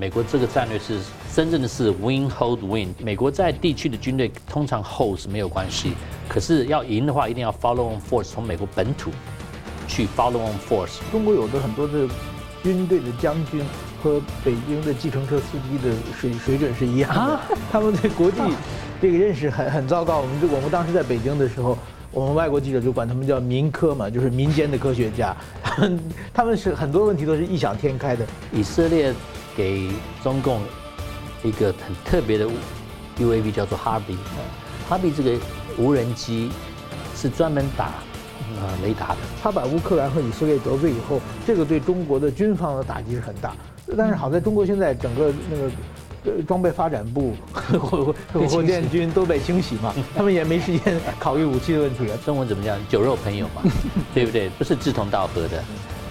美国这个战略是真正的是 win hold win。美国在地区的军队通常 hold 是没有关系，可是要赢的话，一定要 follow on force 从美国本土去 follow on force。中国有的很多的军队的将军和北京的计程车司机的水水准是一样的，他们对国际 这个认识很很糟糕。我们我们当时在北京的时候，我们外国记者就管他们叫民科嘛，就是民间的科学家，他们是很多问题都是异想天开的。以色列。给中共一个很特别的 UAV 叫做哈比，哈比这个无人机是专门打呃雷达的。他把乌克兰和以色列得罪以后，这个对中国的军方的打击是很大。但是好在中国现在整个那个装备发展部火火箭军都被清洗嘛，他们也没时间考虑武器的问题了。中文怎么讲？酒肉朋友嘛，对不对？不是志同道合的。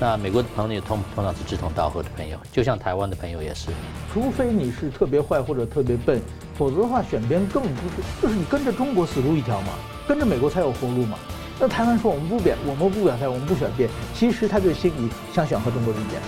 那美国的朋友通通常是志同道合的朋友，就像台湾的朋友也是。除非你是特别坏或者特别笨，否则的话选边更不是，就是你跟着中国死路一条嘛，跟着美国才有活路嘛。那台湾说我们不表，我们不表态，我们不选边，其实他就心里想选和中国之间。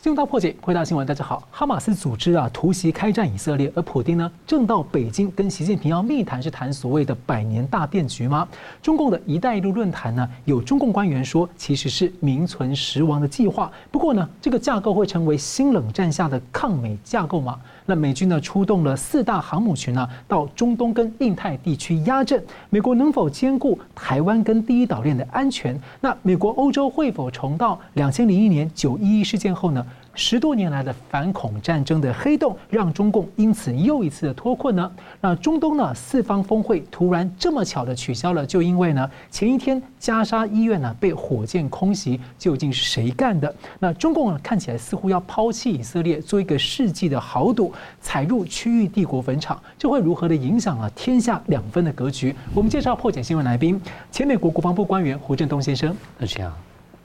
新闻大破解，回答新闻，大家好。哈马斯组织啊突袭开战以色列，而普京呢正到北京跟习近平要密谈，是谈所谓的百年大变局吗？中共的一带一路论坛呢，有中共官员说，其实是名存实亡的计划。不过呢，这个架构会成为新冷战下的抗美架构吗？那美军呢出动了四大航母群呢，到中东跟印太地区压阵，美国能否兼顾台湾跟第一岛链的安全？那美国欧洲会否重蹈两千零一年九一一事件后呢？十多年来的反恐战争的黑洞，让中共因此又一次的脱困呢？那中东呢？四方峰会突然这么巧的取消了，就因为呢，前一天加沙医院呢被火箭空袭，究竟是谁干的？那中共呢看起来似乎要抛弃以色列，做一个世纪的豪赌，踩入区域帝国坟场，这会如何的影响啊天下两分的格局？我们介绍破解新闻来宾，前美国国防部官员胡振东先生。大家好，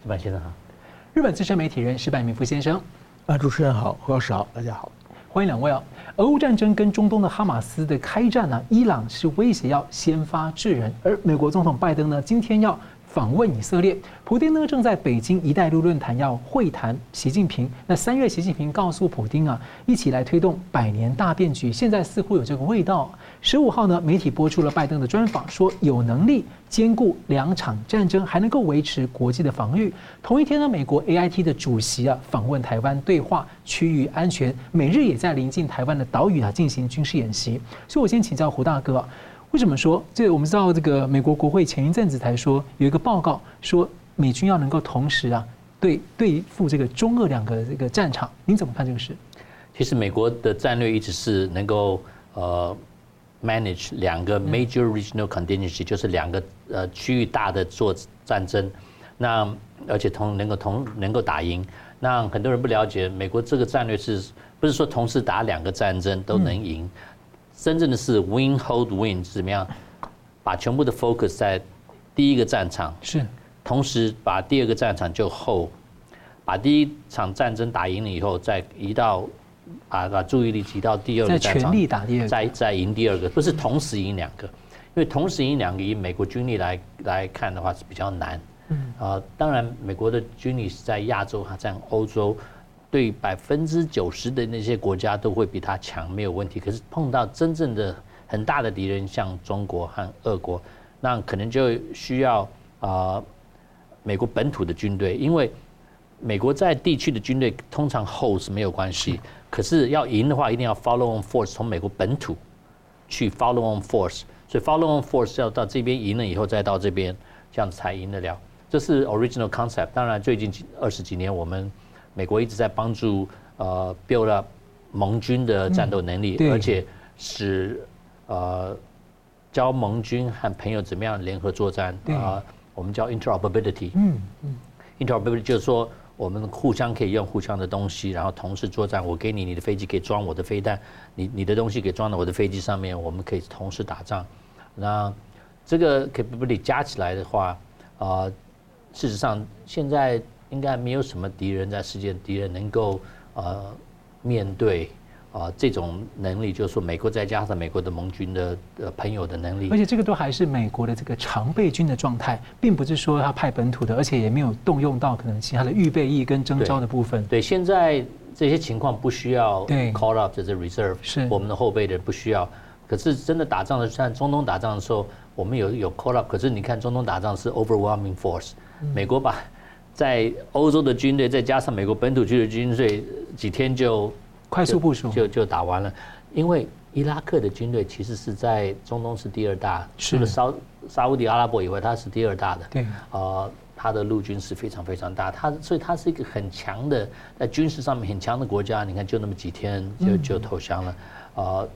石板先生好。日本资深媒体人石柏明夫先生。啊，主持人好，何老师好，大家好，欢迎两位啊。俄乌战争跟中东的哈马斯的开战呢，伊朗是威胁要先发制人，而美国总统拜登呢，今天要。访问以色列，普丁呢正在北京“一带一路”论坛要会谈习近平。那三月，习近平告诉普丁啊，一起来推动百年大变局。现在似乎有这个味道。十五号呢，媒体播出了拜登的专访，说有能力兼顾两场战争，还能够维持国际的防御。同一天呢，美国 AIT 的主席啊访问台湾，对话区域安全。美日也在临近台湾的岛屿啊进行军事演习。所以我先请教胡大哥。为什么说这？我们知道这个美国国会前一阵子才说有一个报告说美军要能够同时啊对对付这个中俄两个这个战场，您怎么看这个事？其实美国的战略一直是能够呃 manage 两个 major regional contingency，就是两个呃区域大的做战争，那而且同能够同能够打赢。那很多人不了解美国这个战略是不是说同时打两个战争都能赢？真正的是 win hold win 是怎么样？把全部的 focus 在第一个战场，是，同时把第二个战场就 hold，把第一场战争打赢了以后，再移到把把注意力集到第二个战场，全力打第二个，再再赢第二个，不是同时赢两个，因为同时赢两个以美国军力来来看的话是比较难。嗯，啊，当然美国的军力是在亚洲，还在欧洲。对百分之九十的那些国家都会比他强，没有问题。可是碰到真正的很大的敌人，像中国和俄国，那可能就需要啊、呃、美国本土的军队，因为美国在地区的军队通常 hold 是没有关系，可是要赢的话，一定要 follow on force 从美国本土去 follow on force，所以 follow on force 要到这边赢了以后再到这边，这样子才赢得了。这是 original concept。当然，最近二十几年我们。美国一直在帮助呃 build up 盟军的战斗能力，而且使呃教盟军和朋友怎么样联合作战啊，我们叫 interoperability。嗯嗯，interoperability 就是说我们互相可以用互相的东西，然后同时作战。我给你你的飞机可以装我的飞弹，你你的东西可以装到我的飞机上面，我们可以同时打仗。那这个可以不不里加起来的话，啊，事实上现在。应该没有什么敌人在世界，敌人能够呃面对啊，这种能力就是说，美国再加上美国的盟军的呃朋友的能力，而且这个都还是美国的这个常备军的状态，并不是说他派本土的，而且也没有动用到可能其他的预备役跟征召的部分。对，对，现在这些情况不需要 call up 这是 reserve，是我们的后备的不需要。可是真的打仗的，像中东打仗的时候，我们有有 call up，可是你看中东打仗是 overwhelming force，美国把在欧洲的军队再加上美国本土区的军队，几天就。快速部署就就打完了，因为伊拉克的军队其实是在中东是第二大，除了沙沙乌地阿拉伯以外，它是第二大的。对，呃，它的陆军是非常非常大，它所以它是一个很强的，在军事上面很强的国家。你看，就那么几天就就投降了，呃，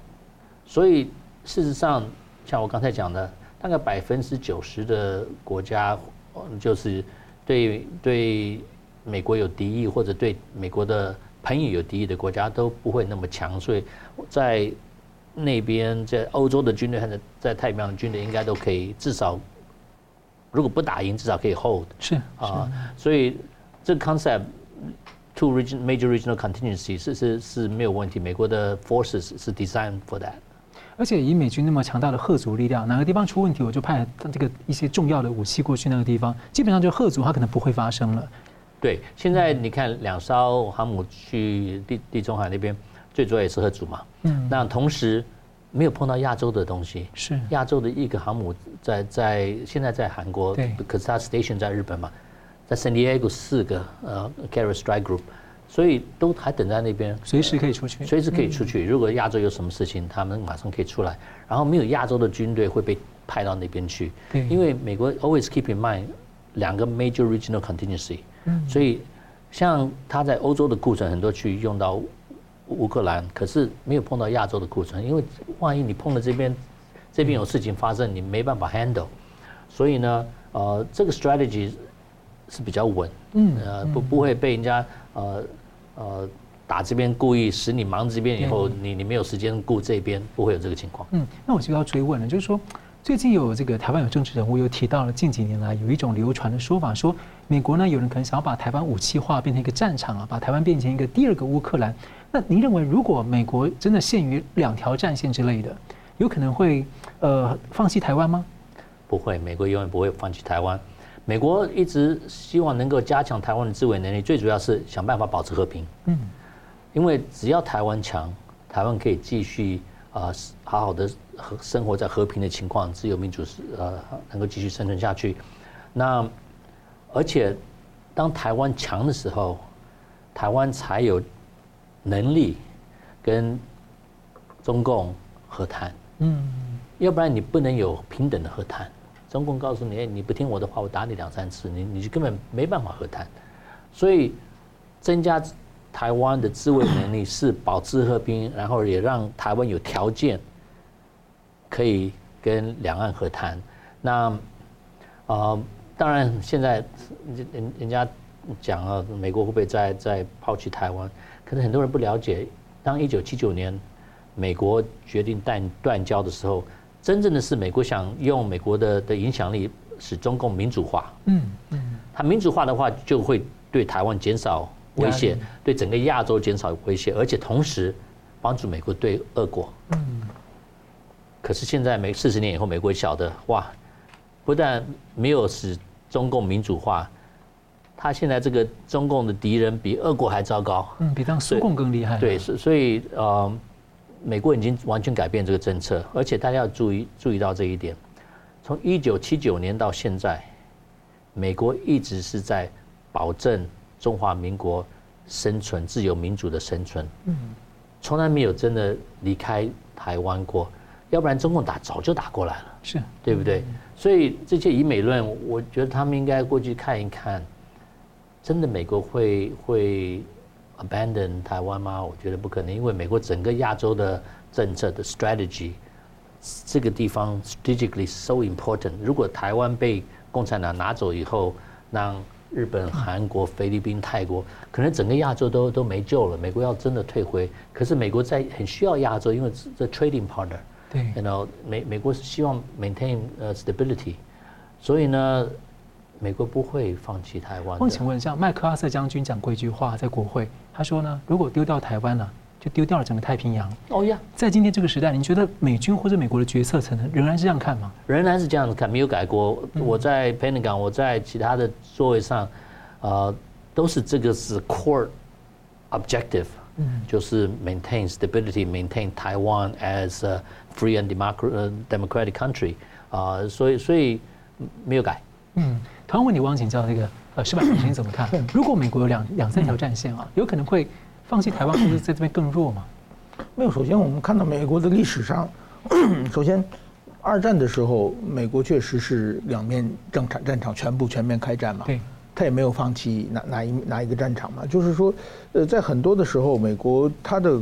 所以事实上，像我刚才讲的，大概百分之九十的国家，就是对对美国有敌意或者对美国的。朋友有敌意的国家都不会那么强，所以在那边，在欧洲的军队和在在太平洋的军队应该都可以，至少如果不打赢，至少可以 hold。是啊，所以这个 concept two region major regional contingency 是是是没有问题。美国的 forces 是 designed for that。而且以美军那么强大的吓阻力量，哪个地方出问题，我就派这个一些重要的武器过去那个地方，基本上就吓阻它可能不会发生了。对，现在你看两艘航母去地地中海那边，最主要也是吓阻嘛。嗯。那同时没有碰到亚洲的东西。是。亚洲的一个航母在在现在在韩国，对。可是它 station 在日本嘛，在 San Diego 四个呃 Carrier Strike Group，所以都还等在那边，随时可以出去。随时可以出去，如果亚洲有什么事情，他们马上可以出来。然后没有亚洲的军队会被派到那边去。对。因为美国 always keep in mind 两个 major regional contingency。所以，像他在欧洲的库存很多去用到乌克兰，可是没有碰到亚洲的库存，因为万一你碰了这边，这边有事情发生，你没办法 handle。所以呢，呃，这个 strategy 是比较稳，嗯，呃，不不会被人家呃呃打这边故意使你忙这边以后，你你没有时间顾这边，不会有这个情况。嗯，那我就要追问了，就是说。最近有这个台湾有政治人物又提到了近几年来有一种流传的说法，说美国呢有人可能想要把台湾武器化，变成一个战场啊，把台湾变成一个第二个乌克兰。那您认为，如果美国真的限于两条战线之类的，有可能会呃放弃台湾吗？不会，美国永远不会放弃台湾。美国一直希望能够加强台湾的自卫能力，最主要是想办法保持和平。嗯，因为只要台湾强，台湾可以继续啊好好的。和生活在和平的情况，自由民主是呃能够继续生存下去。那而且当台湾强的时候，台湾才有能力跟中共和谈。嗯，要不然你不能有平等的和谈。中共告诉你，哎，你不听我的话，我打你两三次，你你就根本没办法和谈。所以增加台湾的自卫能力是保持和平，然后也让台湾有条件。可以跟两岸和谈，那啊、呃，当然现在人人家讲啊，美国会不会再再抛弃台湾？可能很多人不了解，当一九七九年美国决定断断交的时候，真正的是美国想用美国的的影响力使中共民主化。嗯嗯，它民主化的话，就会对台湾减少威胁，对整个亚洲减少威胁，而且同时帮助美国对俄国。嗯。可是现在，美四十年以后，美国晓得哇，不但没有使中共民主化，他现在这个中共的敌人比俄国还糟糕，嗯，比当苏共更厉害。对，所所以呃，美国已经完全改变这个政策，而且大家要注意注意到这一点，从一九七九年到现在，美国一直是在保证中华民国生存、自由民主的生存，嗯，从来没有真的离开台湾过。要不然中共打早就打过来了，是对不对？所以这些以美论，我觉得他们应该过去看一看，真的美国会会 abandon 台湾吗？我觉得不可能，因为美国整个亚洲的政策的 strategy，这个地方 strategically so important。如果台湾被共产党拿走以后，让日本、韩国、菲律宾、泰国，可能整个亚洲都都没救了。美国要真的退回，可是美国在很需要亚洲，因为这 trading partner。对，然后美美国是希望 maintain 呃 stability，所以呢，美国不会放弃台湾。我请问，像麦克阿瑟将军讲过一句话，在国会，他说呢，如果丢掉台湾了，就丢掉了整个太平洋。哦呀，在今天这个时代，你觉得美军或者美国的决策层仍然是这样看吗？仍然是这样子看，没有改过。我在 Pentagon，我在其他的座位上，呃，都是这个是 core objective，就是 maintain stability，maintain Taiwan as a free and democratic country，啊，所以所以没有改。嗯，同样问题，我想请教这个呃矢板先生怎么看？如果美国有两两三条战线啊，有可能会放弃台湾，或者在这边更弱吗？没有。首先，我们看到美国的历史上，首先，二战的时候，美国确实是两面战场战场全部全面开战嘛。对。他也没有放弃哪哪一哪一个战场嘛。就是说，呃，在很多的时候，美国他的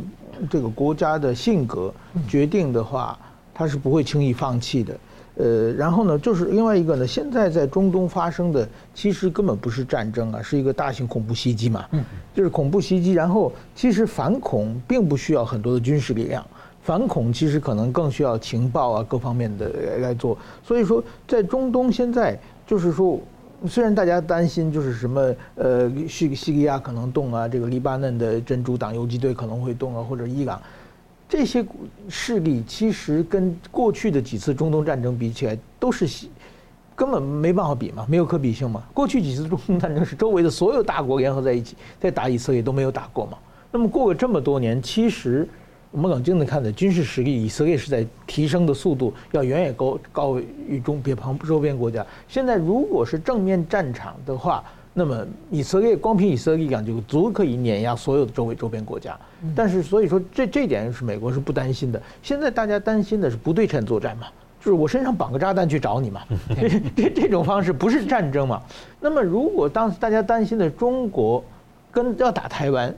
这个国家的性格决定的话，他是不会轻易放弃的。呃，然后呢，就是另外一个呢，现在在中东发生的，其实根本不是战争啊，是一个大型恐怖袭击嘛。嗯，就是恐怖袭击。然后，其实反恐并不需要很多的军事力量，反恐其实可能更需要情报啊各方面的来做。所以说，在中东现在就是说，虽然大家担心就是什么呃，叙叙利亚可能动啊，这个黎巴嫩的真主党游击队可能会动啊，或者伊朗。这些势力其实跟过去的几次中东战争比起来，都是根本没办法比嘛，没有可比性嘛。过去几次中东战争是周围的所有大国联合在一起在打以色列，都没有打过嘛。那么过了这么多年，其实我们冷静的看的军事实力，以色列是在提升的速度要远远高高于中别旁周边国家。现在如果是正面战场的话，那么以色列光凭以色列力量就足可以碾压所有的周围周边国家，但是所以说这这点是美国是不担心的。现在大家担心的是不对称作战嘛，就是我身上绑个炸弹去找你嘛，这这这种方式不是战争嘛。那么如果当时大家担心的中国跟要打台湾，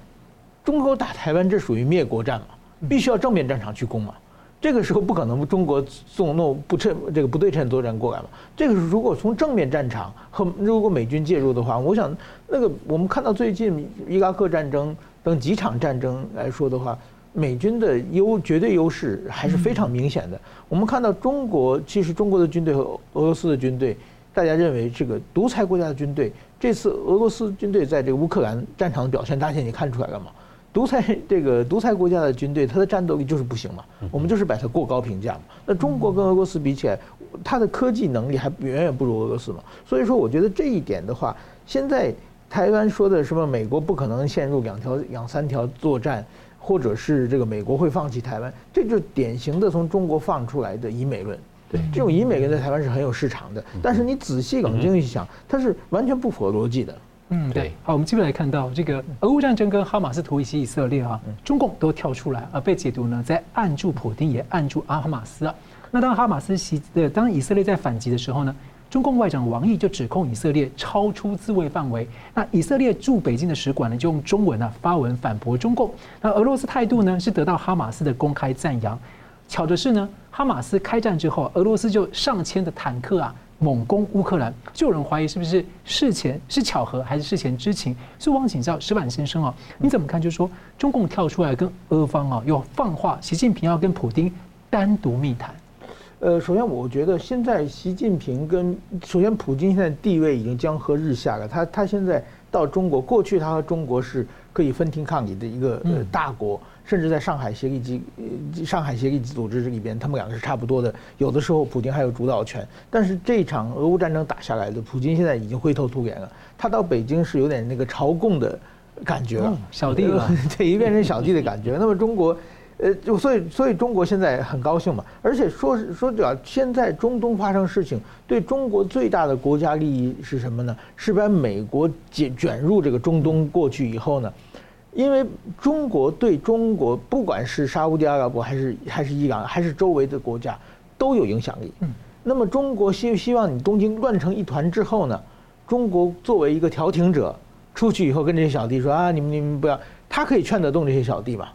中国打台湾这属于灭国战嘛，必须要正面战场去攻嘛。这个时候不可能中国送那不称这个不对称作战过来嘛？这个是如果从正面战场和如果美军介入的话，我想那个我们看到最近伊拉克战争等几场战争来说的话，美军的优绝对优势还是非常明显的。我们看到中国其实中国的军队和俄罗斯的军队，大家认为这个独裁国家的军队，这次俄罗斯军队在这个乌克兰战场的表现，大家也看出来了嘛？独裁这个独裁国家的军队，它的战斗力就是不行嘛。我们就是把它过高评价嘛。那中国跟俄罗斯比起来，它的科技能力还远远不如俄罗斯嘛。所以说，我觉得这一点的话，现在台湾说的什么美国不可能陷入两条两三条作战，或者是这个美国会放弃台湾，这就是典型的从中国放出来的以美论。对，这种以美论在台湾是很有市场的，但是你仔细冷静一想，它是完全不符合逻辑的。嗯，对。好，我们继续来看到这个俄乌战争跟哈马斯、突袭以色列啊，中共都跳出来，而被解读呢，在按住普丁，也按住阿哈马斯啊。那当哈马斯袭的，当以色列在反击的时候呢，中共外长王毅就指控以色列超出自卫范围。那以色列驻北京的使馆呢，就用中文啊发文反驳中共。那俄罗斯态度呢，是得到哈马斯的公开赞扬。巧的是呢，哈马斯开战之后，俄罗斯就上千的坦克啊。猛攻乌克兰，就有人怀疑是不是事前是巧合还是事前知情？所以我想请教石板先生啊，你怎么看？就是说中共跳出来跟俄方啊，又放话，习近平要跟普京单独密谈。呃，首先我觉得现在习近平跟首先普京现在地位已经江河日下了，他他现在到中国，过去他和中国是可以分庭抗礼的一个呃大国。甚至在上海协力机，上海协力组织这里边，他们两个是差不多的。有的时候，普京还有主导权。但是这场俄乌战争打下来的，普京现在已经灰头土脸了。他到北京是有点那个朝贡的感觉了，小弟了，对，已经变成小弟的感觉。那么中国，呃，就所以所以中国现在很高兴嘛。而且说说主要，现在中东发生事情，对中国最大的国家利益是什么呢？是把美国卷卷入这个中东过去以后呢？因为中国对中国，不管是沙乌地阿拉伯还是还是伊朗，还是周围的国家，都有影响力。嗯，那么中国希希望你东京乱成一团之后呢，中国作为一个调停者，出去以后跟这些小弟说啊，你们你们不要，他可以劝得动这些小弟吧？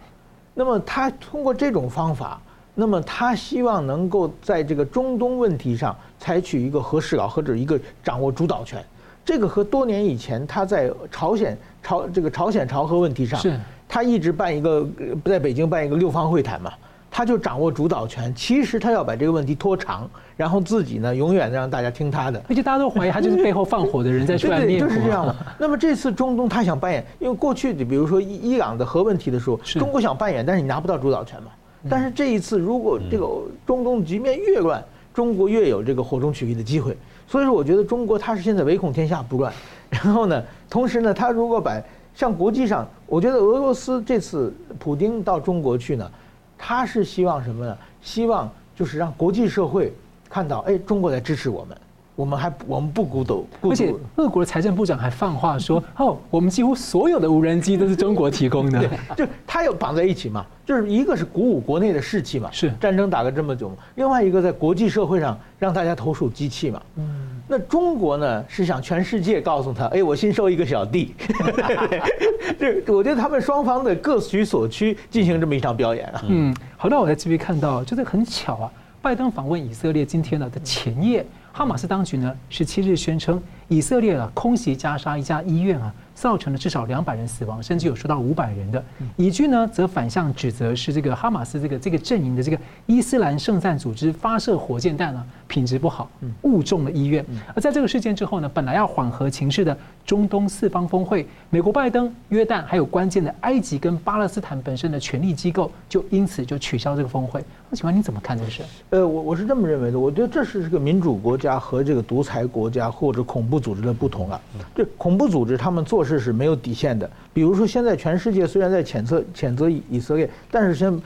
那么他通过这种方法，那么他希望能够在这个中东问题上采取一个和事佬或者一个掌握主导权。这个和多年以前他在朝鲜朝这个朝鲜朝核问题上，是他一直办一个在北京办一个六方会谈嘛，他就掌握主导权。其实他要把这个问题拖长，然后自己呢永远让大家听他的。而且大家都怀疑他就是背后放火的人在出来灭火。就是这样的。那么这次中东他想扮演，因为过去的比如说伊伊朗的核问题的时候，中国想扮演，但是你拿不到主导权嘛。但是这一次，如果这个中东局面越乱，中国越有这个火中取栗的机会。所以说，我觉得中国他是现在唯恐天下不乱。然后呢，同时呢，他如果把像国际上，我觉得俄罗斯这次普京到中国去呢，他是希望什么呢？希望就是让国际社会看到，哎，中国在支持我们。我们还我们不孤独，而且俄国的财政部长还放话说：“哦，我们几乎所有的无人机都是中国提供的。”就他有绑在一起嘛，就是一个是鼓舞国内的士气嘛，是战争打了这么久，另外一个在国际社会上让大家投鼠忌器嘛。嗯，那中国呢是想全世界告诉他：“哎，我新收一个小弟。”这我觉得他们双方的各取所需进行这么一场表演啊。嗯，好，那我在这边看到，就是很巧啊，拜登访问以色列今天呢的前夜。哈马斯当局呢，十七日宣称以色列啊空袭加沙一家医院啊，造成了至少两百人死亡，甚至有说到五百人的。以军呢则反向指责是这个哈马斯这个这个阵营的这个伊斯兰圣战组织发射火箭弹呢，品质不好，误中了医院。而在这个事件之后呢，本来要缓和情势的中东四方峰会，美国拜登、约旦还有关键的埃及跟巴勒斯坦本身的权力机构，就因此就取消这个峰会。那请问你怎么看这个事？呃，我我是这么认为的，我觉得这是这个民主国家和这个独裁国家或者恐怖组织的不同了。这恐怖组织他们做事是没有底线的，比如说现在全世界虽然在谴责谴责以以色列，但是像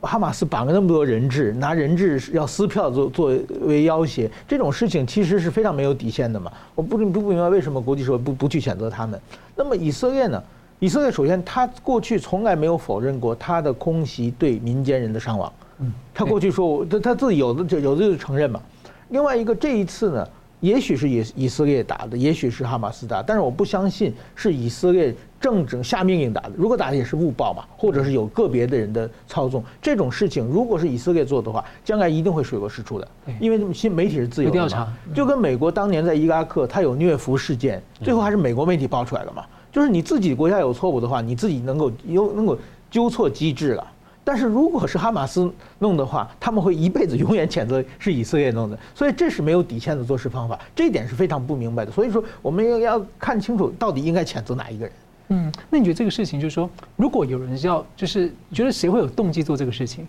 哈马斯绑了那么多人质，拿人质要撕票作作为要挟，这种事情其实是非常没有底线的嘛。我不不不明白为什么国际社会不不去谴责他们。那么以色列呢？以色列首先他过去从来没有否认过他的空袭对民间人的伤亡。嗯，他过去说他他自己有的就有的就承认嘛。另外一个这一次呢，也许是以以色列打的，也许是哈马斯打，但是我不相信是以色列正正下命令打的。如果打的也是误报嘛，或者是有个别的人的操纵，这种事情如果是以色列做的话，将来一定会水落石出的。因为新媒体是自由的嘛，就跟美国当年在伊拉克他有虐俘事件，最后还是美国媒体爆出来了嘛。就是你自己国家有错误的话，你自己能够有能够纠错机制了。但是如果是哈马斯弄的话，他们会一辈子永远谴责是以色列弄的，所以这是没有底线的做事方法，这一点是非常不明白的。所以说，我们要要看清楚到底应该谴责哪一个人。嗯，那你觉得这个事情就是说，如果有人要就是觉得谁会有动机做这个事情？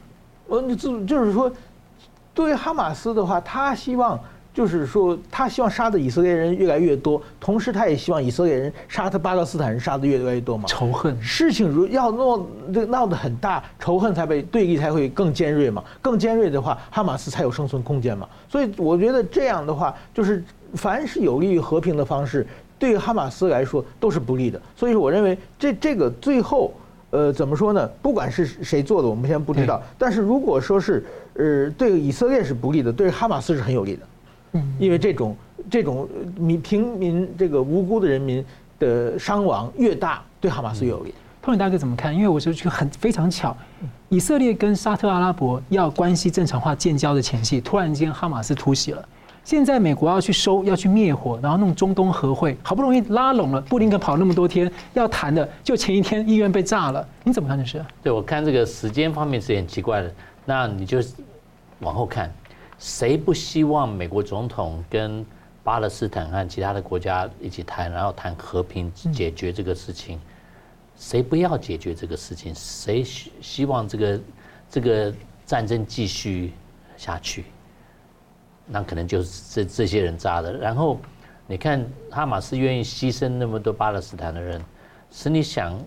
呃，就就是说，对于哈马斯的话，他希望。就是说，他希望杀的以色列人越来越多，同时他也希望以色列人杀他巴勒斯坦人杀的越来越多嘛。仇恨事情如要闹这个闹得很大，仇恨才被对立才会更尖锐嘛。更尖锐的话，哈马斯才有生存空间嘛。所以我觉得这样的话，就是凡是有利于和平的方式，对于哈马斯来说都是不利的。所以说，我认为这这个最后，呃，怎么说呢？不管是谁做的，我们现在不知道。但是如果说是呃对以色列是不利的，对哈马斯是很有利的。因为这种这种民平民这个无辜的人民的伤亡越大，对哈马斯越有利。托尼大哥怎么看？因为我觉得很非常巧，以色列跟沙特阿拉伯要关系正常化建交的前夕，突然间哈马斯突袭了。现在美国要去收，要去灭火，然后弄中东和会，好不容易拉拢了，布林肯跑那么多天要谈的，就前一天医院被炸了。你怎么看这事？对，我看这个时间方面是很奇怪的。那你就往后看。谁不希望美国总统跟巴勒斯坦和其他的国家一起谈，然后谈和平解决这个事情？谁不要解决这个事情？谁希希望这个这个战争继续下去？那可能就是这这些人扎的。然后你看哈马斯愿意牺牲那么多巴勒斯坦的人，使你想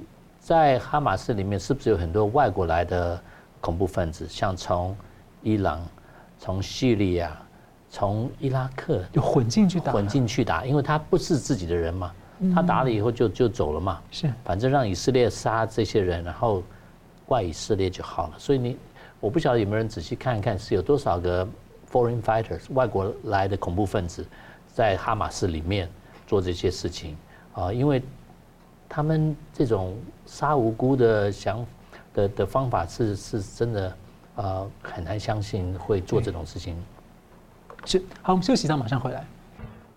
在哈马斯里面是不是有很多外国来的恐怖分子？像从伊朗。从叙利亚，从伊拉克就混进去打，混进去打，因为他不是自己的人嘛，他打了以后就就走了嘛，是，反正让以色列杀这些人，然后怪以色列就好了。所以你，我不晓得有没有人仔细看一看，是有多少个 foreign fighters 外国来的恐怖分子在哈马斯里面做这些事情啊？因为他们这种杀无辜的想的的方法是是真的。呃，很难相信会做这种事情。是，好，我们休息一下，马上回来。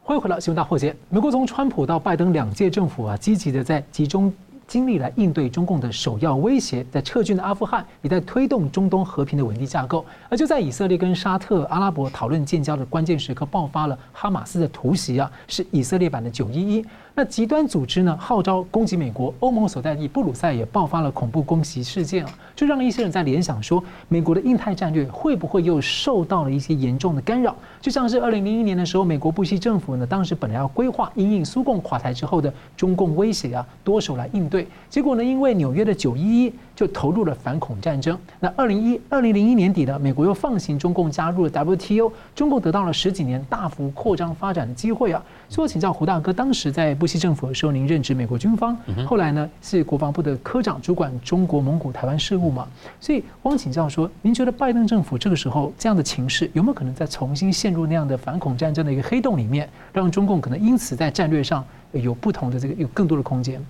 欢迎回到新闻大破解。美国从川普到拜登两届政府啊，积极的在集中。精力来应对中共的首要威胁，在撤军的阿富汗，也在推动中东和平的稳定架构。而就在以色列跟沙特阿拉伯讨论建交的关键时刻，爆发了哈马斯的突袭啊，是以色列版的九一一。那极端组织呢，号召攻击美国，欧盟所在地布鲁塞尔也爆发了恐怖攻击事件啊，就让一些人在联想说，美国的印太战略会不会又受到了一些严重的干扰？就像是二零零一年的时候，美国布希政府呢，当时本来要规划因应苏共垮台之后的中共威胁啊，多手来应对，结果呢，因为纽约的九一一就投入了反恐战争。那二零一二零零一年底呢，美国又放行中共加入了 WTO，中共得到了十几年大幅扩张发展的机会啊。所以我请教胡大哥，当时在布希政府的时候，您任职美国军方，后来呢是国防部的科长，主管中国、蒙古、台湾事务嘛。所以汪请教说，您觉得拜登政府这个时候这样的情势，有没有可能再重新陷入那样的反恐战争的一个黑洞里面，让中共可能因此在战略上有不同的这个有更多的空间？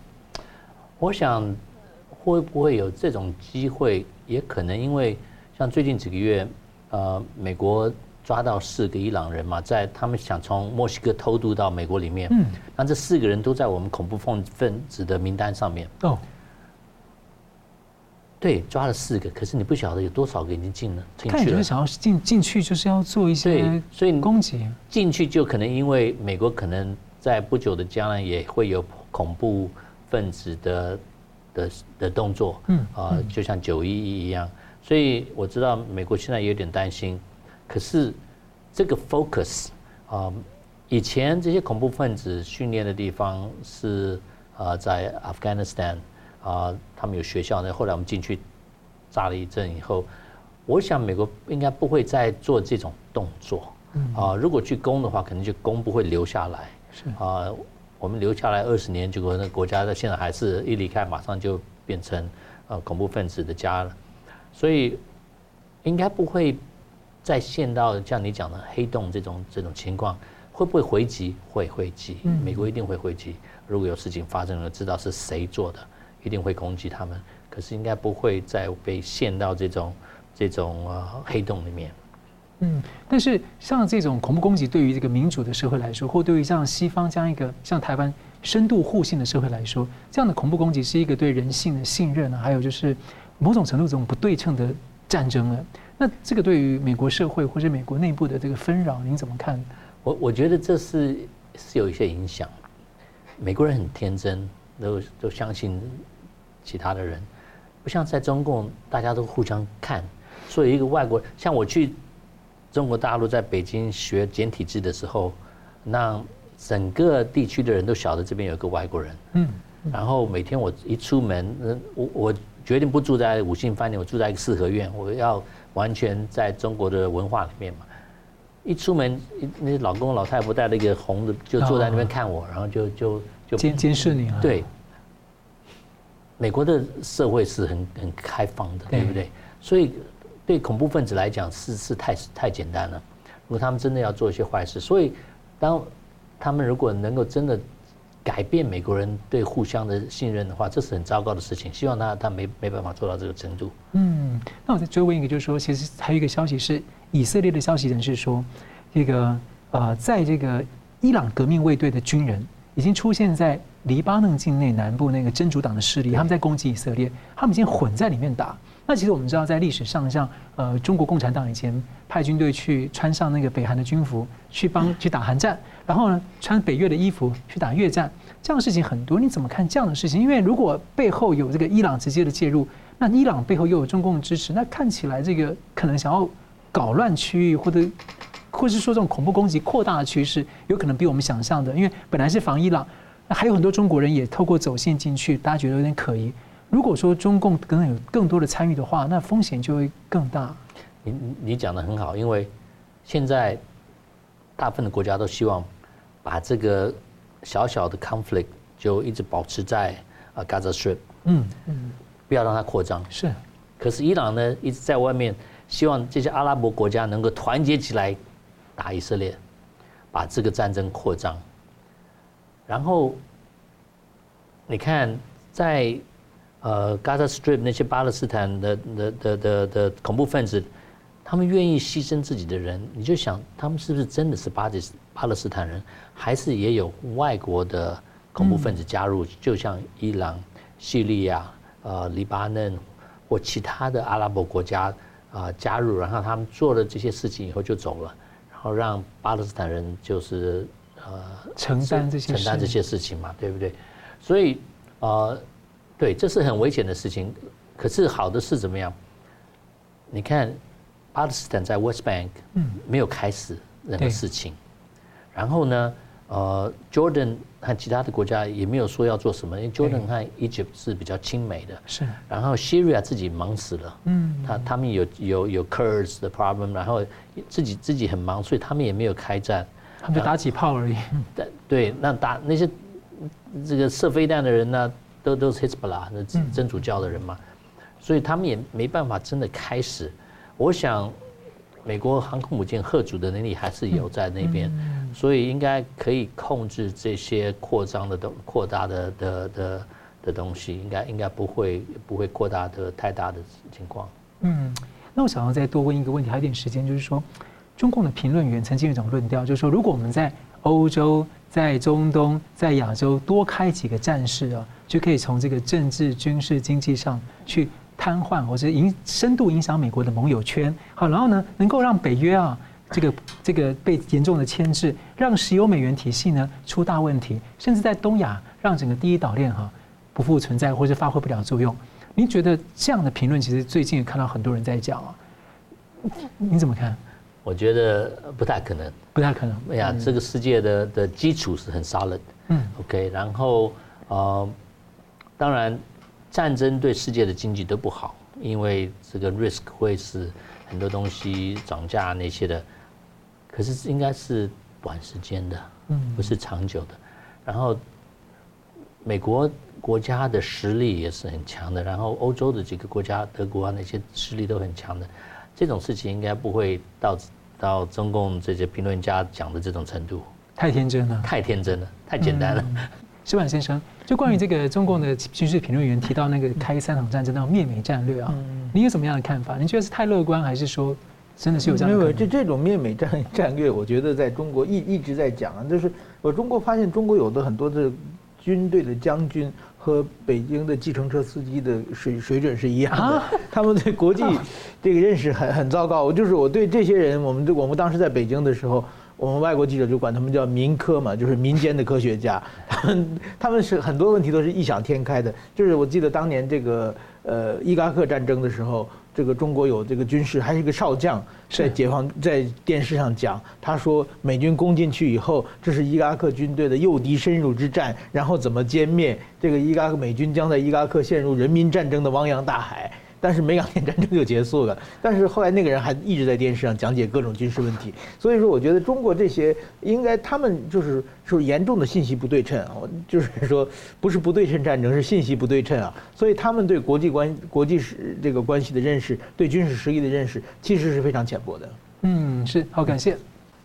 我想会不会有这种机会，也可能因为像最近几个月，呃，美国。抓到四个伊朗人嘛，在他们想从墨西哥偷渡到美国里面，嗯，那这四个人都在我们恐怖分分子的名单上面。哦，对，抓了四个，可是你不晓得有多少个已经进了进去了。就是想要进进去，就是要做一些所以攻击进去，就可能因为美国可能在不久的将来也会有恐怖分子的的的动作，嗯啊，就像九一一一样，所以我知道美国现在有点担心。可是，这个 focus 啊，以前这些恐怖分子训练的地方是啊，在 Afghanistan 啊，他们有学校呢。后来我们进去炸了一阵以后，我想美国应该不会再做这种动作啊。如果去攻的话，可能就攻不会留下来。是啊，我们留下来二十年，结果那国家在现在还是一离开，马上就变成呃恐怖分子的家了。所以应该不会。再陷到像你讲的黑洞这种这种情况，会不会回击？会回击，美国一定会回击。如果有事情发生了，知道是谁做的，一定会攻击他们。可是应该不会再被陷到这种这种呃黑洞里面。嗯，但是像这种恐怖攻击，对于这个民主的社会来说，或对于像西方这样一个像台湾深度互信的社会来说，这样的恐怖攻击是一个对人性的信任啊，还有就是某种程度这种不对称的战争了。那这个对于美国社会或者美国内部的这个纷扰，您怎么看？我我觉得这是是有一些影响。美国人很天真，都都相信其他的人，不像在中共，大家都互相看。所以一个外国，像我去中国大陆，在北京学简体字的时候，那整个地区的人都晓得这边有个外国人。嗯。然后每天我一出门，我我决定不住在五星饭店，我住在一个四合院，我要。完全在中国的文化里面嘛，一出门，那些老公老太婆带了一个红的，就坐在那边看我，然后就就就监监视你啊。对，美国的社会是很很开放的，对不对？所以对恐怖分子来讲是是太太简单了。如果他们真的要做一些坏事，所以当他们如果能够真的。改变美国人对互相的信任的话，这是很糟糕的事情。希望他他没没办法做到这个程度。嗯，那我再追问一个，就是说，其实还有一个消息是，以色列的消息人士说，这个呃，在这个伊朗革命卫队的军人已经出现在黎巴嫩境内南部那个真主党的势力，他们在攻击以色列，他们已经混在里面打。那其实我们知道，在历史上，像呃中国共产党以前派军队去穿上那个北韩的军服，去帮去打韩战，然后呢穿北越的衣服去打越战，这样的事情很多。你怎么看这样的事情？因为如果背后有这个伊朗直接的介入，那伊朗背后又有中共的支持，那看起来这个可能想要搞乱区域，或者或是说这种恐怖攻击扩大的趋势，有可能比我们想象的。因为本来是防伊朗，那还有很多中国人也透过走线进去，大家觉得有点可疑。如果说中共可能有更多的参与的话，那风险就会更大。你你讲的很好，因为现在大部分的国家都希望把这个小小的 conflict 就一直保持在啊 Gaza Strip，嗯嗯，不要让它扩张。是，可是伊朗呢一直在外面希望这些阿拉伯国家能够团结起来打以色列，把这个战争扩张。然后你看在。呃，Gaza Strip 那些巴勒斯坦的的的的的恐怖分子，他们愿意牺牲自己的人，你就想他们是不是真的是巴基巴勒斯坦人，还是也有外国的恐怖分子加入？就像伊朗、叙利亚、呃黎巴嫩或其他的阿拉伯国家啊、加入，然后他们做了这些事情以后就走了，然后让巴勒斯坦人就是呃承担这些承担这些事情嘛，对不对？所以呃，对，这是很危险的事情。可是好的是怎么样？你看，巴勒斯坦在 West Bank 没有开始任何事情，然后呢，呃，Jordan 和其他的国家也没有说要做什么，因为 Jordan 和 Egypt 是比较亲美的，是。然后 Syria 自己忙死了，嗯，他他们有有有 Kurds 的 problem，然后自己自己很忙，所以他们也没有开战，他们就打起炮而已。对对，那打那些这个射飞弹的人呢，都都是 Hezbollah 那真主教的人嘛。所以他们也没办法真的开始。我想，美国航空母舰吓阻的能力还是有在那边，所以应该可以控制这些扩张的东扩大的的的的东西，应该应该不会不会扩大的太大的情况。嗯，那我想要再多问一个问题，还有点时间，就是说，中共的评论员曾经有一种论调，就是说，如果我们在欧洲、在中东、在亚洲多开几个战事啊，就可以从这个政治、军事、经济上去。瘫痪或者影深度影响美国的盟友圈，好，然后呢，能够让北约啊，这个 这个被严重的牵制，让石油美元体系呢出大问题，甚至在东亚让整个第一岛链哈不复存在或者发挥不了作用。您觉得这样的评论，其实最近也看到很多人在讲啊，你怎么看？我觉得不太可能，不太可能。哎呀，这个世界的的基础是很 solid，嗯，OK，然后呃，当然。战争对世界的经济都不好，因为这个 risk 会是很多东西涨价那些的，可是应该是短时间的，不是长久的。然后美国国家的实力也是很强的，然后欧洲的几个国家，德国啊那些实力都很强的，这种事情应该不会到到中共这些评论家讲的这种程度。太天真了，太天真了，太简单了。石板先生。就关于这个中共的军事评论员提到那个开三场战争那种灭美战略啊，你有什么样的看法？你觉得是太乐观，还是说真的是有这样的？没有，这这种灭美战 战略，我觉得在中国一一直在讲啊，就是我中国发现中国有的很多的军队的将军和北京的计程车司机的水水准是一样的，他们对国际这个认识很很糟糕。我就是我对这些人，我们我们当时在北京的时候。我们外国记者就管他们叫民科嘛，就是民间的科学家。他们他们是很多问题都是异想天开的。就是我记得当年这个呃伊拉克战争的时候，这个中国有这个军事还是一个少将在解放在电视上讲，他说美军攻进去以后，这是伊拉克军队的诱敌深入之战，然后怎么歼灭这个伊拉克美军将在伊拉克陷入人民战争的汪洋大海。但是没两天战争就结束了。但是后来那个人还一直在电视上讲解各种军事问题。所以说，我觉得中国这些应该他们就是说严重的信息不对称啊，就是说不是不对称战争，是信息不对称啊。所以他们对国际关国际是这个关系的认识，对军事实力的认识，其实是非常浅薄的。嗯，是好，感谢。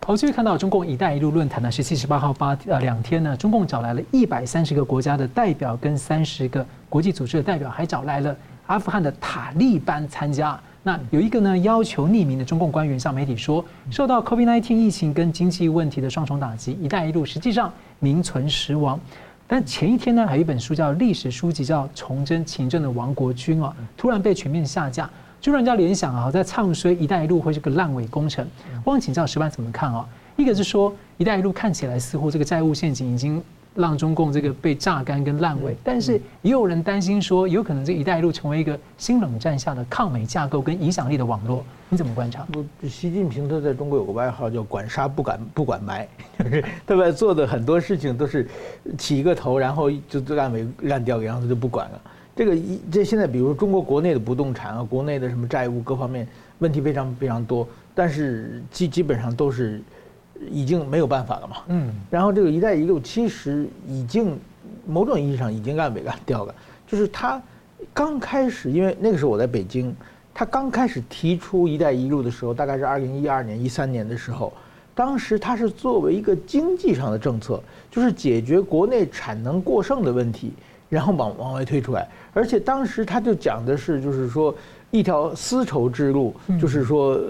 好，继续看到中共“一带一路”论坛呢，是七十八号八呃两天呢，中共找来了一百三十个国家的代表跟三十个国际组织的代表，还找来了。阿富汗的塔利班参加，那有一个呢要求匿名的中共官员向媒体说，受到 COVID-19 疫情跟经济问题的双重打击，“一带一路”实际上名存实亡。但前一天呢，还有一本书叫历史书籍叫《崇祯勤政的亡国君》啊，突然被全面下架，就让人家联想啊，在唱衰“一带一路”会是个烂尾工程。我想请教矢板怎么看啊？一个是说“一带一路”看起来似乎这个债务陷阱已经。让中共这个被榨干跟烂尾，但是也有人担心说，有可能这“一带一路”成为一个新冷战下的抗美架构跟影响力的网络。你怎么观察？不，习近平他在中国有个外号叫“管杀不敢不管埋”，就 是他在做的很多事情都是起一个头，然后就烂尾烂掉，然后他就不管了。这个一这现在，比如说中国国内的不动产啊，国内的什么债务各方面问题非常非常多，但是基基本上都是。已经没有办法了嘛，嗯，然后这个“一带一路”其实已经某种意义上已经烂尾干掉了。就是他刚开始，因为那个时候我在北京，他刚开始提出“一带一路”的时候，大概是二零一二年、一三年的时候，当时他是作为一个经济上的政策，就是解决国内产能过剩的问题，然后往往外推出来。而且当时他就讲的是，就是说一条丝绸之路，就是说。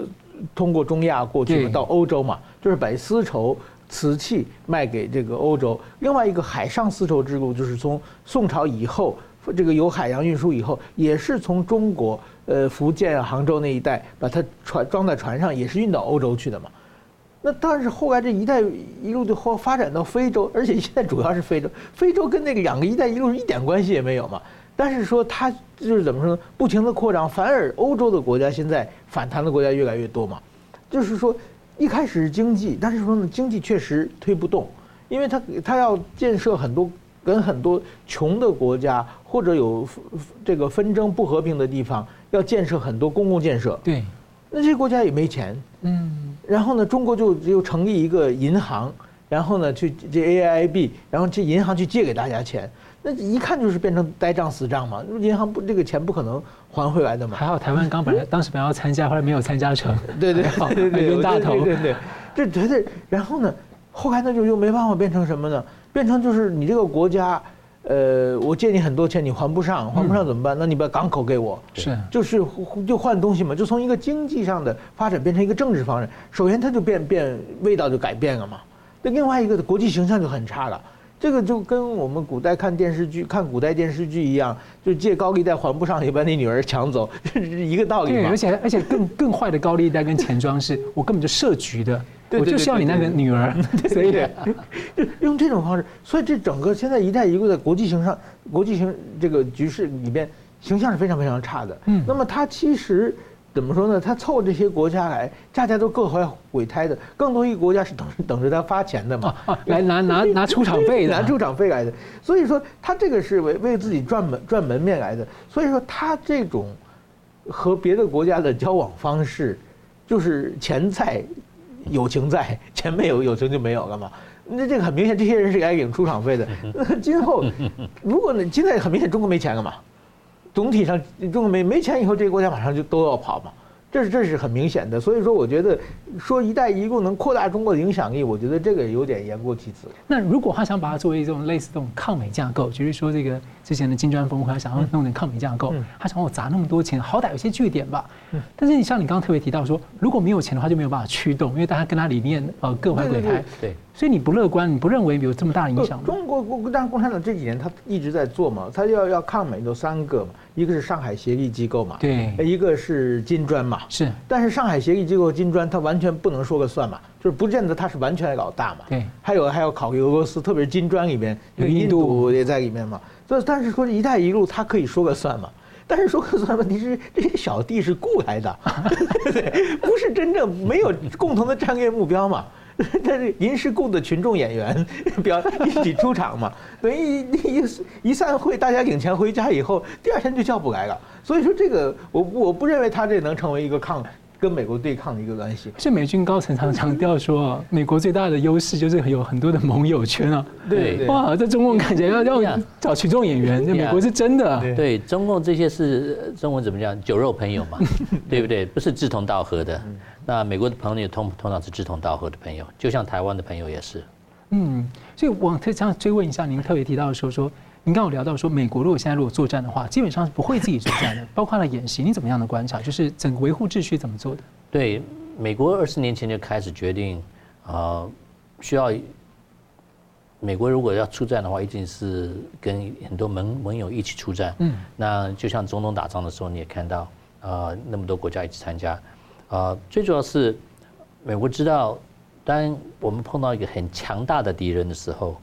通过中亚过去嘛，到欧洲嘛，就是把丝绸、瓷器卖给这个欧洲。另外一个海上丝绸之路，就是从宋朝以后这个有海洋运输以后，也是从中国呃福建啊、杭州那一带把它船装在船上，也是运到欧洲去的嘛。那但是后来这一带一路就后发展到非洲，而且现在主要是非洲，非洲跟那个两个一带一路是一点关系也没有嘛。但是说它就是怎么说呢？不停的扩张，反而欧洲的国家现在反弹的国家越来越多嘛。就是说一开始是经济，但是说呢经济确实推不动，因为它它要建设很多跟很多穷的国家或者有这个纷争不和平的地方，要建设很多公共建设。对。那这些国家也没钱，嗯，然后呢，中国就就成立一个银行，然后呢，去这 AIIB，然后这银行去借给大家钱，那一看就是变成呆账死账嘛，银行不这个钱不可能还回来的嘛。还好台湾刚本来当时本来要参加，后来没有参加成。对对对对大头。对对 对，这绝对，然后呢，后来那就又没办法变成什么呢？变成就是你这个国家。呃，我借你很多钱，你还不上，还不上怎么办？嗯、那你把港口给我，是，就是就换东西嘛，就从一个经济上的发展变成一个政治方式。首先，它就变变味道就改变了嘛。那另外一个的国际形象就很差了。这个就跟我们古代看电视剧、看古代电视剧一样，就借高利贷还不上，你把你女儿抢走，这是一个道理嘛。对，而且而且更更坏的高利贷跟钱庄是，我根本就设局的。我就是要你那个女儿，所以就 用这种方式，所以这整个现在“一带一路”在国际形上、国际形这个局势里边，形象是非常非常差的。嗯，那么它其实怎么说呢？他凑这些国家来，大家都各怀鬼胎的，更多一个国家是等等着他发钱的嘛，来拿拿拿出场费的，拿出场费来的。所以说，他这个是为为自己赚门赚门面来的。所以说，他这种和别的国家的交往方式，就是钱在。友情在，钱没有，友情就没有了嘛。那这个很明显，这些人是来领出场费的。那今后，如果呢，现在很明显中国没钱了嘛，总体上中国没没钱以后，这个国家马上就都要跑嘛。这是这是很明显的，所以说我觉得说“一带一路”能扩大中国的影响力，我觉得这个有点言过其实。那如果他想把它作为一种类似这种抗美架构，就是说这个之前的金砖峰会，他想要弄点抗美架构，他想我砸那么多钱，好歹有些据点吧。但是你像你刚刚特别提到说，如果没有钱的话，就没有办法驱动，因为大家跟他理念呃各怀鬼胎。对。所以你不乐观，你不认为有这么大的影响吗？中国共，当然共产党这几年他一直在做嘛，他要要抗美有三个嘛，一个是上海协力机构嘛，对，一个是金砖嘛，是。但是上海协力机构金砖，他完全不能说个算嘛，就是不见得他是完全的老大嘛。对。还有还要考虑俄罗斯，特别是金砖里面，有印度也在里面嘛。所以，但是说“一带一路”，他可以说个算嘛。但是说个算，问题是这些小弟是雇来的，不是真正没有共同的战略目标嘛。但是临时雇的群众演员表一起出场嘛，等于一一散会，大家领钱回家以后，第二天就叫不来了。所以说这个我我不认为他这能成为一个抗跟美国对抗的一个关系。是美军高层常强调说，美国最大的优势就是有很多的盟友圈啊。对，哇，在中共看起来要要找群众演员，这美国是真的。对，中共这些是中文怎么讲？酒肉朋友嘛，对不对？不是志同道合的。那美国的朋友通通常是志同道合的朋友，就像台湾的朋友也是。嗯，所以我特想追问一下，您特别提到的说说，您刚刚有聊到说，美国如果现在如果作战的话，基本上是不会自己作战的，包括了演习，你怎么样的观察？就是整个维护秩序怎么做的？对，美国二十年前就开始决定，呃，需要美国如果要出战的话，一定是跟很多盟盟友一起出战。嗯，那就像中东打仗的时候，你也看到，呃，那么多国家一起参加。啊，最主要是美国知道，当我们碰到一个很强大的敌人的时候，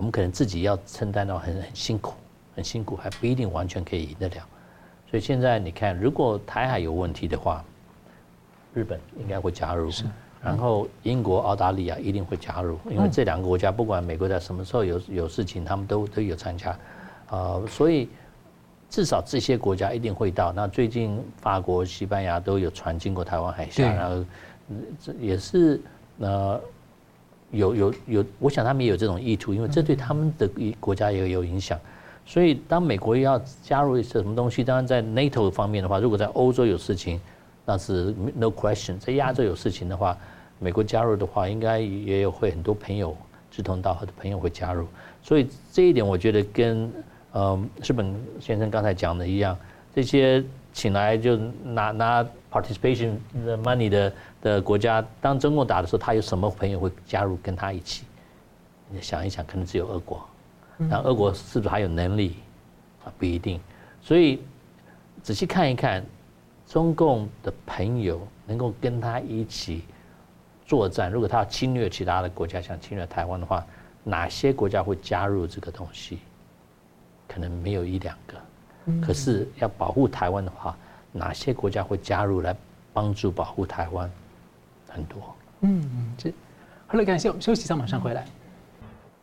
我们可能自己要承担到很很辛苦，很辛苦，还不一定完全可以赢得了。所以现在你看，如果台海有问题的话，日本应该会加入，然后英国、澳大利亚一定会加入，因为这两个国家不管美国在什么时候有有事情，他们都都有参加，啊，所以。至少这些国家一定会到。那最近法国、西班牙都有船经过台湾海峡，然后这也是呃有有有，我想他们也有这种意图，因为这对他们的国家也有影响。所以当美国要加入一些什么东西，当然在 NATO 方面的话，如果在欧洲有事情，那是 no question。在亚洲有事情的话，美国加入的话，应该也有会很多朋友志同道合的朋友会加入。所以这一点我觉得跟。呃，日本先生刚才讲的一样，这些请来就拿拿 participation the money 的的国家，当中共打的时候，他有什么朋友会加入跟他一起？你想一想，可能只有俄国，那俄国是不是还有能力啊，不一定。所以仔细看一看，中共的朋友能够跟他一起作战，如果他要侵略其他的国家，想侵略台湾的话，哪些国家会加入这个东西？可能没有一两个。可是要保护台湾的话，哪些国家会加入来帮助保护台湾？很多。嗯，这好了，感谢我们休息一下，马上回来。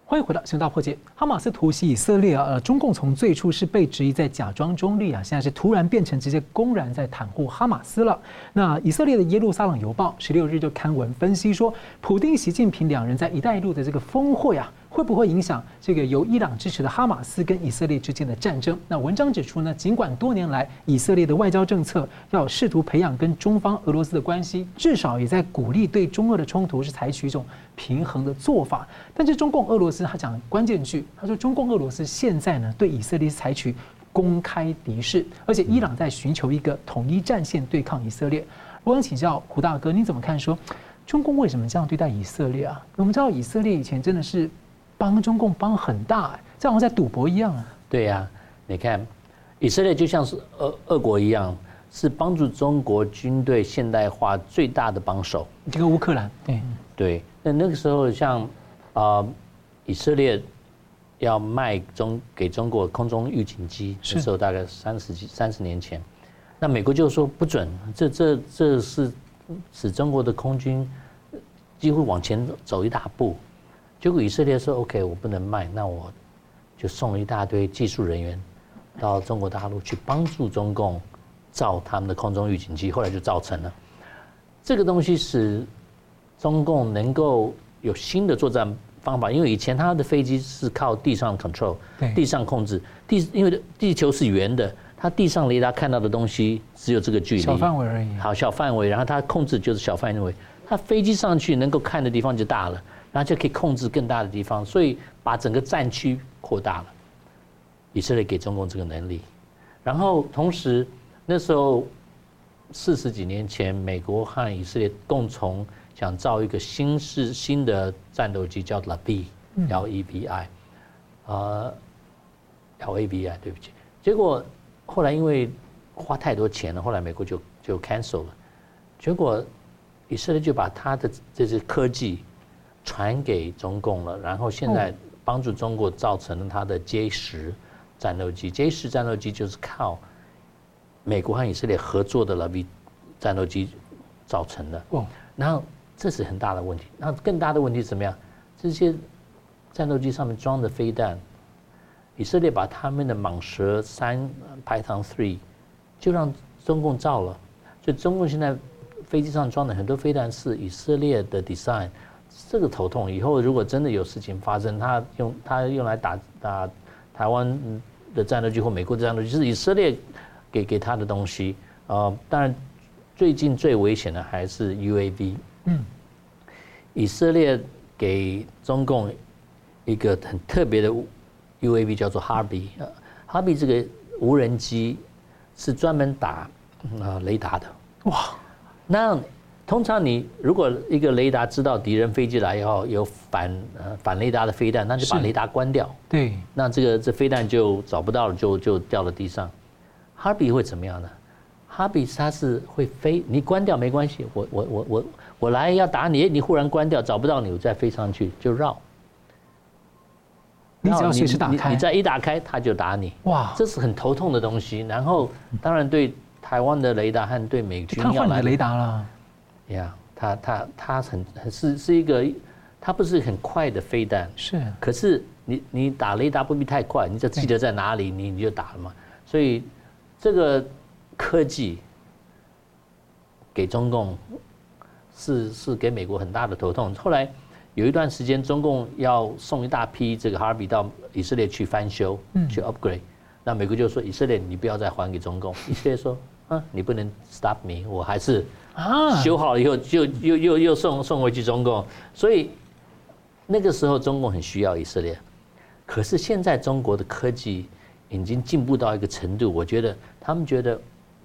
欢迎回到《新闻大破解》。哈马斯突袭以色列，呃，中共从最初是被质疑在假装中立啊，现在是突然变成直接公然在袒护哈马斯了。那以色列的耶路撒冷邮报十六日就刊文分析说，普丁、习近平两人在“一带一路”的这个峰会啊。会不会影响这个由伊朗支持的哈马斯跟以色列之间的战争？那文章指出呢，尽管多年来以色列的外交政策要试图培养跟中方俄罗斯的关系，至少也在鼓励对中俄的冲突是采取一种平衡的做法。但是中共俄罗斯他讲关键句，他说中共俄罗斯现在呢对以色列采取公开敌视，而且伊朗在寻求一个统一战线对抗以色列。我想请教胡大哥，你怎么看说中共为什么这样对待以色列啊？我们知道以色列以前真的是。帮中共帮很大，哎，这好像在赌博一样啊。对呀，你看，以色列就像是俄俄国一样，是帮助中国军队现代化最大的帮手。这个乌克兰，对对。那那个时候，像啊，以色列要卖中给中国空中预警机，那时候大概三十几三十年前，那美国就说不准，这这这是使中国的空军几乎往前走一大步。结果以色列说：“OK，我不能卖，那我就送了一大堆技术人员到中国大陆去帮助中共造他们的空中预警机。后来就造成了这个东西，使中共能够有新的作战方法。因为以前他的飞机是靠地上 control，地上控制地，因为地球是圆的，它地上雷达看到的东西只有这个距离，小范围而已。好，小范围，然后它控制就是小范围，它飞机上去能够看的地方就大了。”那就可以控制更大的地方，所以把整个战区扩大了。以色列给中共这个能力，然后同时那时候四十几年前，美国和以色列共同想造一个新式新的战斗机，叫 LAVI，L E V I，啊，L A V I，对不起。结果后来因为花太多钱了，后来美国就就 cancel 了。结果以色列就把他的这些科技。传给中共了，然后现在帮助中国造成了它的 J 十战斗机。J 十战斗机就是靠美国和以色列合作的 LAVI 战斗机造成的。哦，然后这是很大的问题。那更大的问题是怎么样？这些战斗机上面装的飞弹，以色列把他们的蟒蛇三 Python three 就让中共造了，所以中共现在飞机上装的很多飞弹是以色列的 design。这个头痛，以后如果真的有事情发生，他用他用来打打台湾的战斗机或美国的战斗机，是以色列给给他的东西啊、呃。当然，最近最危险的还是 UAV。嗯，以色列给中共一个很特别的 UAV，叫做 Harpy。Harpy 这个无人机是专门打啊、呃、雷达的。哇，那。通常你如果一个雷达知道敌人飞机来以后有反呃反雷达的飞弹，那就把雷达关掉。对，那这个这飞弹就找不到了，就就掉到地上。哈比会怎么样呢？哈比它是会飞，你关掉没关系，我我我我我来要打你，你忽然关掉找不到你，我再飞上去就绕。你只要随时打开，你再一打开它就打你。哇，这是很头痛的东西。然后当然对台湾的雷达和对美军要来雷达了。呀，它它它很很是是一个，它不是很快的飞弹，是。可是你你打雷达不必太快，你就记得在哪里，你你就打了嘛。所以这个科技给中共是是给美国很大的头痛。后来有一段时间，中共要送一大批这个哈尔比到以色列去翻修，去 upgrade，那美国就说以色列你不要再还给中共，以色列说啊你不能 stop me，我还是。啊，修好了以后就又又又送送回去中共，所以那个时候中共很需要以色列，可是现在中国的科技已经进步到一个程度，我觉得他们觉得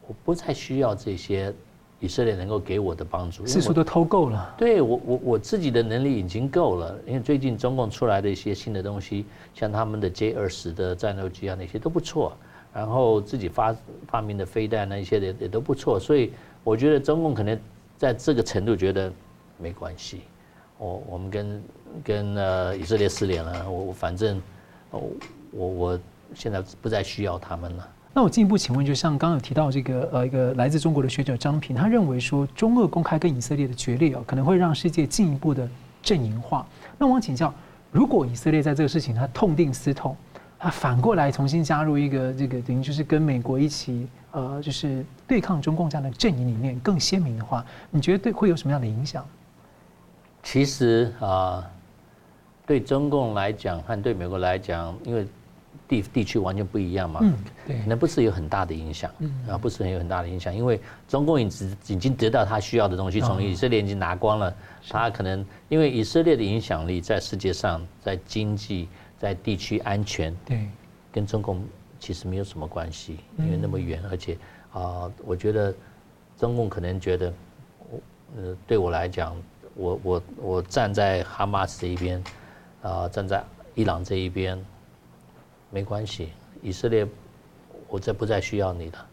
我不再需要这些以色列能够给我的帮助，四处都偷够了。对我，我我自己的能力已经够了。因为最近中共出来的一些新的东西，像他们的 J 二十的战斗机啊，那些都不错。然后自己发发明的飞弹那一些的也都不错。所以我觉得中共可能在这个程度觉得没关系。我我们跟跟呃以色列失联了，我我反正我我现在不再需要他们了。那我进一步请问，就像刚刚有提到这个呃一个来自中国的学者张平，他认为说中俄公开跟以色列的决裂哦，可能会让世界进一步的阵营化。那我想请教，如果以色列在这个事情他痛定思痛，他反过来重新加入一个这个等于就是跟美国一起呃就是对抗中共这样的阵营里面更鲜明的话，你觉得对会有什么样的影响？其实啊，对中共来讲和对美国来讲，因为。地地区完全不一样嘛，嗯，对，那不是有很大的影响，嗯，啊，不是很有很大的影响，因为中共已经已经得到他需要的东西，从以色列已经拿光了，他可能因为以色列的影响力在世界上，在经济，在地区安全，对，跟中共其实没有什么关系，因为那么远，而且啊，我觉得中共可能觉得，呃，对我来讲，我我我站在哈马斯这一边，啊，站在伊朗这一边。没关系，以色列，我再不再需要你了。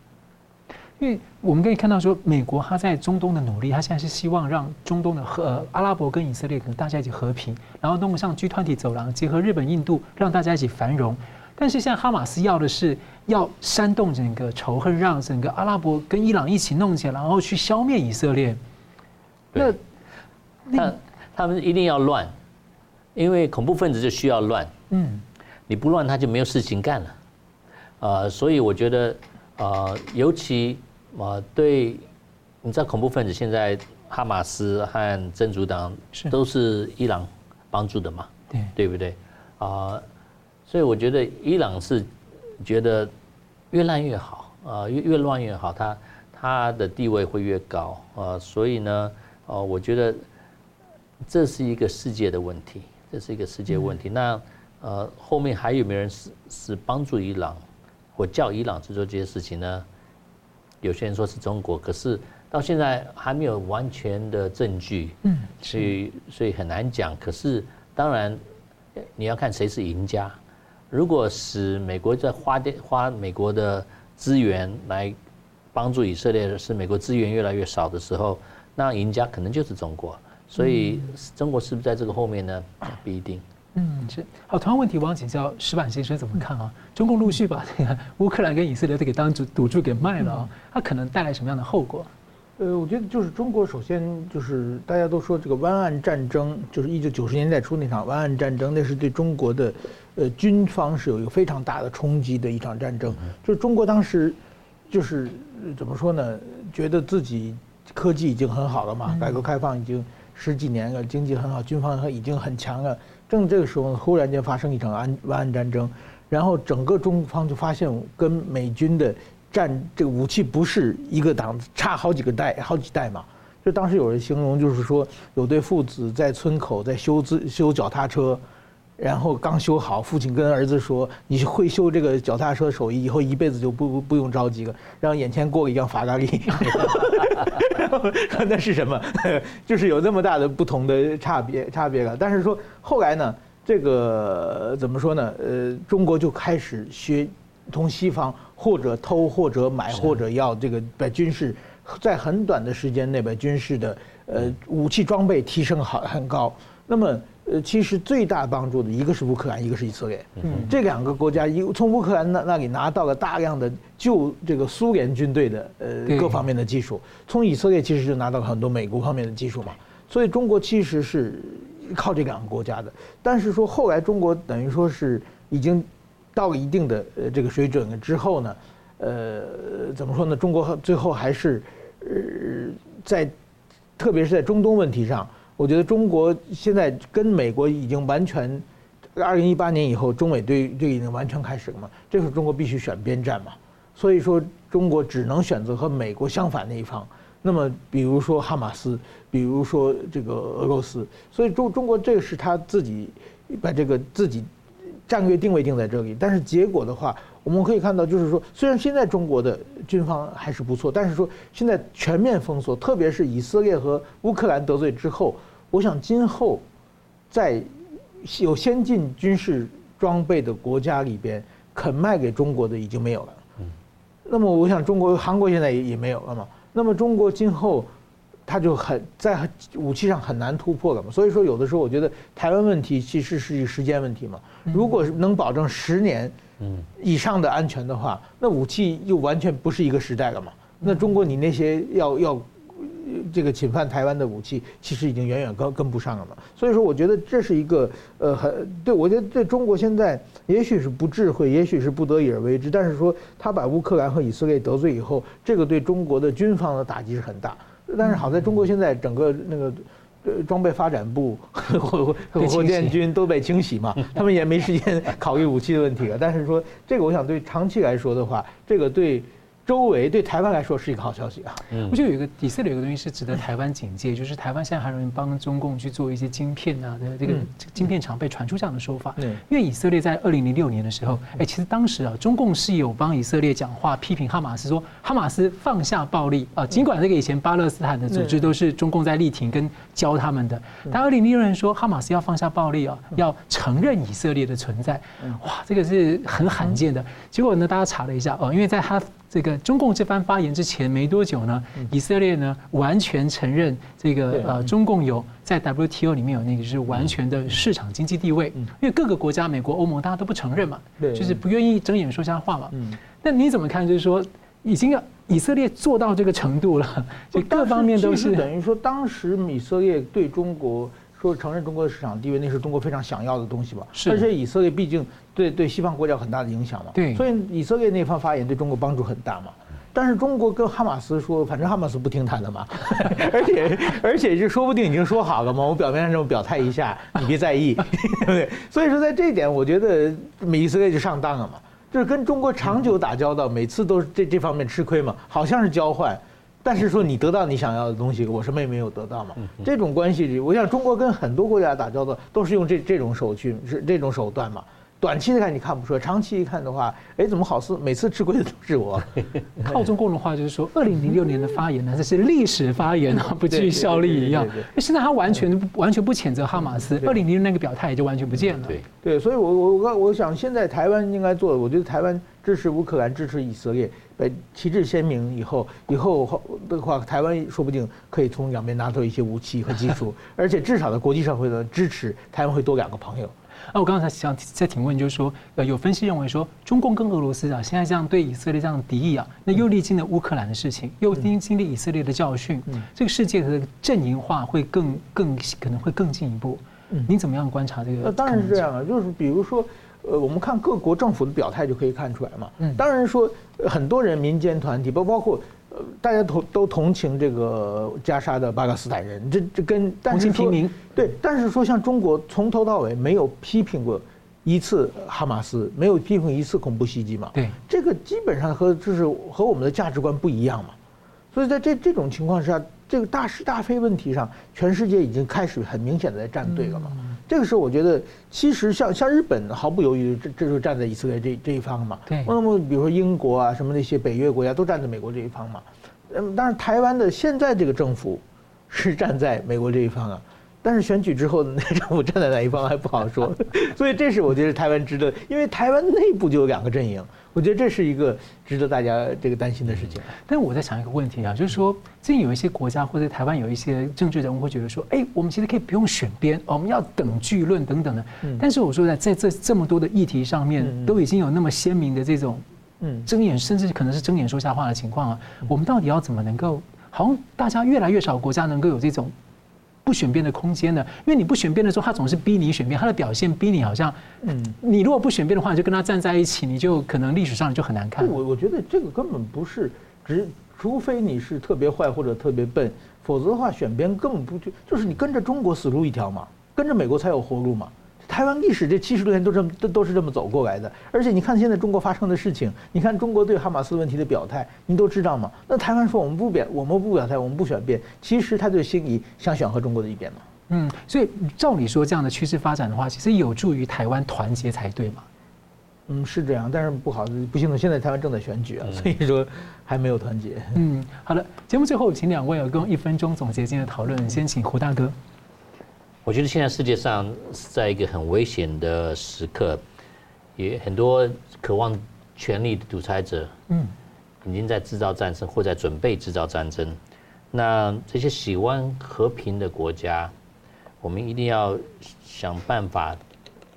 因为我们可以看到说，美国他在中东的努力，他现在是希望让中东的和、呃、阿拉伯跟以色列可能大家一起和平，然后弄个像 G20 走廊，结合日本、印度，让大家一起繁荣。但是现在哈马斯要的是要煽动整个仇恨，让整个阿拉伯跟伊朗一起弄起来，然后去消灭以色列。那那他们一定要乱，因为恐怖分子就需要乱。嗯。你不乱，他就没有事情干了，呃，所以我觉得，呃，尤其呃，对，你知道恐怖分子现在哈马斯和真主党都是伊朗帮助的嘛，对，对不对？啊，所以我觉得伊朗是觉得越烂越好，啊，越越乱越好，他他的地位会越高，啊，所以呢，呃，我觉得这是一个世界的问题，这是一个世界问题，那。呃，后面还有没有人是是帮助伊朗，或叫伊朗去做这些事情呢？有些人说是中国，可是到现在还没有完全的证据，嗯，所以所以很难讲。可是当然，你要看谁是赢家。如果使美国在花电花美国的资源来帮助以色列，使美国资源越来越少的时候，那赢家可能就是中国。所以中国是不是在这个后面呢？不一定。嗯，是好。同样问题，我想请教石板先生怎么看啊？中共陆续把这个乌克兰跟以色列都给当赌赌注给卖了啊，它可能带来什么样的后果？呃，我觉得就是中国首先就是大家都说这个湾岸战争，就是一九九十年代初那场湾岸战争，那是对中国的呃军方是有一个非常大的冲击的一场战争。就是中国当时就是怎么说呢？觉得自己科技已经很好了嘛，改革开放已经十几年了，经济很好，军方已经很强了。正这个时候，忽然间发生一场安湾岸战争，然后整个中方就发现跟美军的战这个武器不是一个档次，差好几个代，好几代嘛。就当时有人形容，就是说有对父子在村口在修自修脚踏车。然后刚修好，父亲跟儿子说：“你会修这个脚踏车手艺，以后一辈子就不不用着急了。”然后眼前过了一辆法拉利，那是什么？就是有那么大的不同的差别差别了。但是说后来呢，这个怎么说呢？呃，中国就开始学从西方或者偷或者买或者要这个把军事在很短的时间内把军事的呃武器装备提升好很高。那么。呃，其实最大帮助的一个是乌克兰，一个是以色列。嗯，这两个国家一从乌克兰那那里拿到了大量的旧这个苏联军队的呃各方面的技术，从以色列其实就拿到了很多美国方面的技术嘛。所以中国其实是靠这两个国家的。但是说后来中国等于说是已经到了一定的呃这个水准了之后呢，呃，怎么说呢？中国最后还是呃在特别是在中东问题上。我觉得中国现在跟美国已经完全，二零一八年以后，中美对对已经完全开始了嘛。这时候中国必须选边站嘛，所以说中国只能选择和美国相反那一方。那么，比如说哈马斯，比如说这个俄罗斯，所以中中国这个是他自己把这个自己战略定位定在这里。但是结果的话，我们可以看到，就是说，虽然现在中国的军方还是不错，但是说现在全面封锁，特别是以色列和乌克兰得罪之后，我想今后在有先进军事装备的国家里边，肯卖给中国的已经没有了。那么我想，中国、韩国现在也也没有了嘛。那么中国今后，它就很在武器上很难突破了嘛。所以说，有的时候我觉得台湾问题其实是一个时间问题嘛。如果能保证十年以上的安全的话，那武器又完全不是一个时代了嘛。那中国你那些要要。这个侵犯台湾的武器，其实已经远远跟跟不上了嘛。所以说，我觉得这是一个呃，很对我觉得对中国现在也许是不智慧，也许是不得已而为之。但是说他把乌克兰和以色列得罪以后，这个对中国的军方的打击是很大。但是好在中国现在整个那个呃装备发展部和火箭军都被清洗嘛，他们也没时间考虑武器的问题了。但是说这个，我想对长期来说的话，这个对。周围对台湾来说是一个好消息啊！我觉得有一个以色列有一个东西是值得台湾警戒，就是台湾现在还容易帮中共去做一些晶片啊的这个晶片厂被传出这样的说法。因为以色列在二零零六年的时候，哎，其实当时啊，中共是有帮以色列讲话，批评哈马斯说哈马斯放下暴力啊。尽管这个以前巴勒斯坦的组织都是中共在力挺跟教他们的，但二零零六年说哈马斯要放下暴力啊，要承认以色列的存在。哇，这个是很罕见的。结果呢，大家查了一下哦，因为在他。这个中共这番发言之前没多久呢，以色列呢完全承认这个呃中共有在 WTO 里面有那个就是完全的市场经济地位，因为各个国家美国欧盟大家都不承认嘛，就是不愿意睁眼说瞎话嘛。那你怎么看？就是说已经要以色列做到这个程度了，就各方面都是等于说当时以色列对中国。说承认中国的市场地位，那是中国非常想要的东西吧？是。而且以色列毕竟对对西方国家有很大的影响嘛。对。所以以色列那方发言对中国帮助很大嘛。但是中国跟哈马斯说，反正哈马斯不听他的嘛。而且而且就说不定已经说好了嘛。我表面上这么表态一下，你别在意，对 不对？所以说在这一点，我觉得以色列就上当了嘛。就是跟中国长久打交道，每次都是这这方面吃亏嘛，好像是交换。但是说你得到你想要的东西，我什么也没有得到嘛。这种关系，我想中国跟很多国家打交道都是用这这种手续，是这种手段嘛。短期的看你看不出来，长期一看的话，哎，怎么好似每次吃亏的都是我？靠中共的话就是说，二零零六年的发言呢，这是历史发言啊，不具效力一样。现在他完全完全不谴责哈马斯，二零零六那个表态也就完全不见了。对对，所以我我我我想现在台湾应该做的，我觉得台湾支持乌克兰，支持以色列。呃，旗帜鲜明以后，以后的话，台湾说不定可以从两边拿到一些武器和技术，而且至少在国际社会的支持，台湾会多两个朋友。那我刚才想再请问，就是说，呃，有分析认为说，中共跟俄罗斯啊，现在这样对以色列这样的敌意啊，那又历经了乌克兰的事情，又经经历以色列的教训，这个世界的阵营化会更更可能会更进一步。您怎么样观察这个？那当然是这样啊，就是比如说。呃，我们看各国政府的表态就可以看出来嘛。嗯，当然说很多人民间团体，包包括呃，大家同都同情这个加沙的巴勒斯坦人，这这跟同情平民。对，但是说像中国从头到尾没有批评过一次哈马斯，没有批评一次恐怖袭击嘛。对，这个基本上和就是和我们的价值观不一样嘛。所以在这这种情况下，这个大是大非问题上，全世界已经开始很明显的在站队了嘛。嗯这个时候，我觉得其实像像日本毫不犹豫，这这就站在以色列这这一方嘛。对。那么比如说英国啊，什么那些北约国家都站在美国这一方嘛。嗯，当然台湾的现在这个政府是站在美国这一方啊。但是选举之后，那政府站在哪一方还不好说。所以这是我觉得台湾值得，因为台湾内部就有两个阵营。我觉得这是一个值得大家这个担心的事情。但是我在想一个问题啊，就是说，最近有一些国家或者台湾有一些政治人物会觉得说，哎，我们其实可以不用选边，我们要等距论等等的。但是我说在在这这么多的议题上面，都已经有那么鲜明的这种，嗯，睁眼甚至可能是睁眼说瞎话的情况啊。我们到底要怎么能够，好像大家越来越少国家能够有这种。不选边的空间呢？因为你不选边的时候，他总是逼你选边，他的表现逼你好像，嗯，你如果不选边的话，你就跟他站在一起，你就可能历史上你就很难看。我我觉得这个根本不是，只除非你是特别坏或者特别笨，否则的话选边根本不就就是你跟着中国死路一条嘛，跟着美国才有活路嘛。台湾历史这七十多年都这么都都是这么走过来的，而且你看现在中国发生的事情，你看中国对哈马斯问题的表态，你都知道吗？那台湾说我们不表我们不表态，我们不选边，其实他就心里想选和中国的一边嘛。嗯，所以照理说这样的趋势发展的话，其实有助于台湾团结才对嘛。嗯，是这样，但是不好，不幸的，现在台湾正在选举啊，所以说还没有团结。嗯，好的，节目最后，请两位有共一分钟总结今天的讨论，先请胡大哥。我觉得现在世界上是在一个很危险的时刻，也很多渴望权力的独裁者，嗯，已经在制造战争或在准备制造战争。那这些喜欢和平的国家，我们一定要想办法。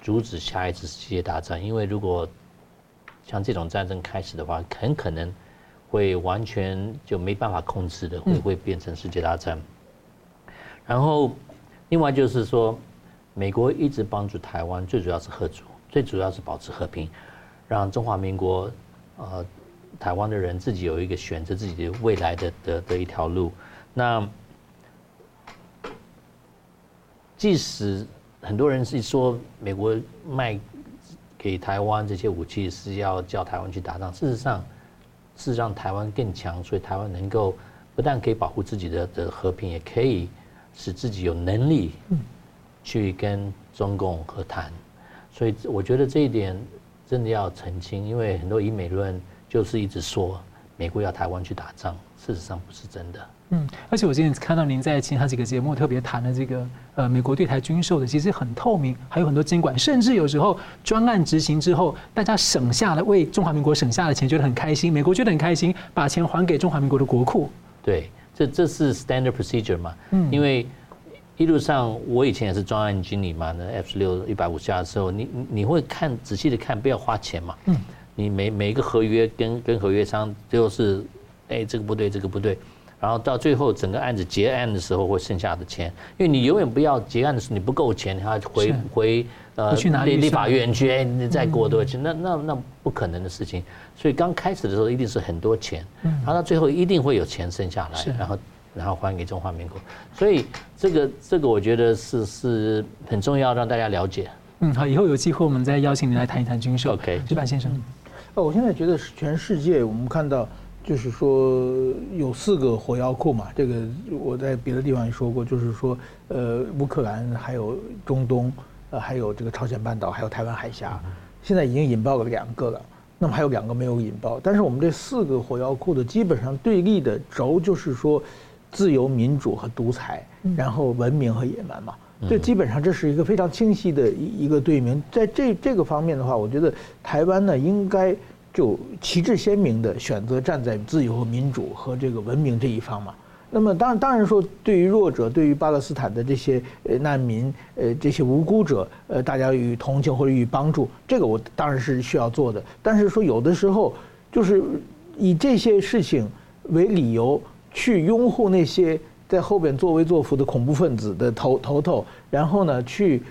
阻止下一次世界大战，因为如果像这种战争开始的话，很可能会完全就没办法控制的，会会变成世界大战。然后，另外就是说，美国一直帮助台湾，最主要是吓阻，最主要是保持和平，让中华民国呃台湾的人自己有一个选择自己的未来的的的一条路。那即使。很多人是说美国卖给台湾这些武器是要叫台湾去打仗，事实上是让台湾更强，所以台湾能够不但可以保护自己的的和平，也可以使自己有能力去跟中共和谈。所以我觉得这一点真的要澄清，因为很多以美论就是一直说美国要台湾去打仗，事实上不是真的。嗯，而且我今天看到您在其他几个节目特别谈的这个呃美国对台军售的，其实很透明，还有很多监管，甚至有时候专案执行之后，大家省下了为中华民国省下的钱，觉得很开心，美国觉得很开心，把钱还给中华民国的国库。对，这这是 standard procedure 嘛？嗯，因为一路上我以前也是专案经理嘛，那 F 十六一百五下的时候，你你会看仔细的看，不要花钱嘛。嗯，你每每一个合约跟跟合约商最后是，哎，这个不对，这个不对。然后到最后整个案子结案的时候，会剩下的钱，因为你永远不要结案的时候你不够钱，你还要回回呃立立法院去，哎，你再过多少钱？那那那不可能的事情。所以刚开始的时候一定是很多钱，然后到最后一定会有钱剩下来，然后然后还给中华民国。所以这个这个我觉得是是很重要，让大家了解。嗯，好，以后有机会我们再邀请您来谈一谈军售。OK，石板先生。哦，我现在觉得全世界我们看到。就是说有四个火药库嘛，这个我在别的地方也说过，就是说，呃，乌克兰还有中东，呃，还有这个朝鲜半岛，还有台湾海峡，现在已经引爆了两个了，那么还有两个没有引爆。但是我们这四个火药库的基本上对立的轴就是说，自由民主和独裁，然后文明和野蛮嘛，这基本上这是一个非常清晰的一一个对明。在这这个方面的话，我觉得台湾呢应该。就旗帜鲜明的选择站在自由和民主和这个文明这一方嘛。那么当然当然说，对于弱者，对于巴勒斯坦的这些呃难民，呃这些无辜者，呃大家予以同情或者予以帮助，这个我当然是需要做的。但是说有的时候就是以这些事情为理由去拥护那些在后边作威作福的恐怖分子的头头头，然后呢去。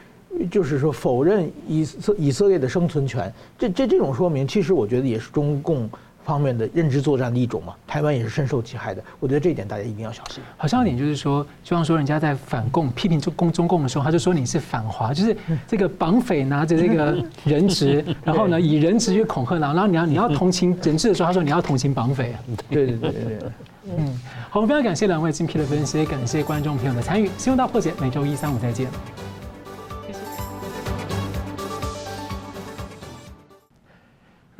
就是说，否认以色以色列的生存权，这这这种说明，其实我觉得也是中共方面的认知作战的一种嘛。台湾也是深受其害的，我觉得这一点大家一定要小心。好像一点就是说，就像说人家在反共、批评中共中共的时候，他就说你是反华，就是这个绑匪拿着这个 人质，然后呢以人质去恐吓，然后你要你要同情人质的时候，他说你要同情绑匪。对对对对对。嗯，好，我们非常感谢两位精辟的分析，感谢观众朋友的参与。新闻大破解每周一、三、五再见。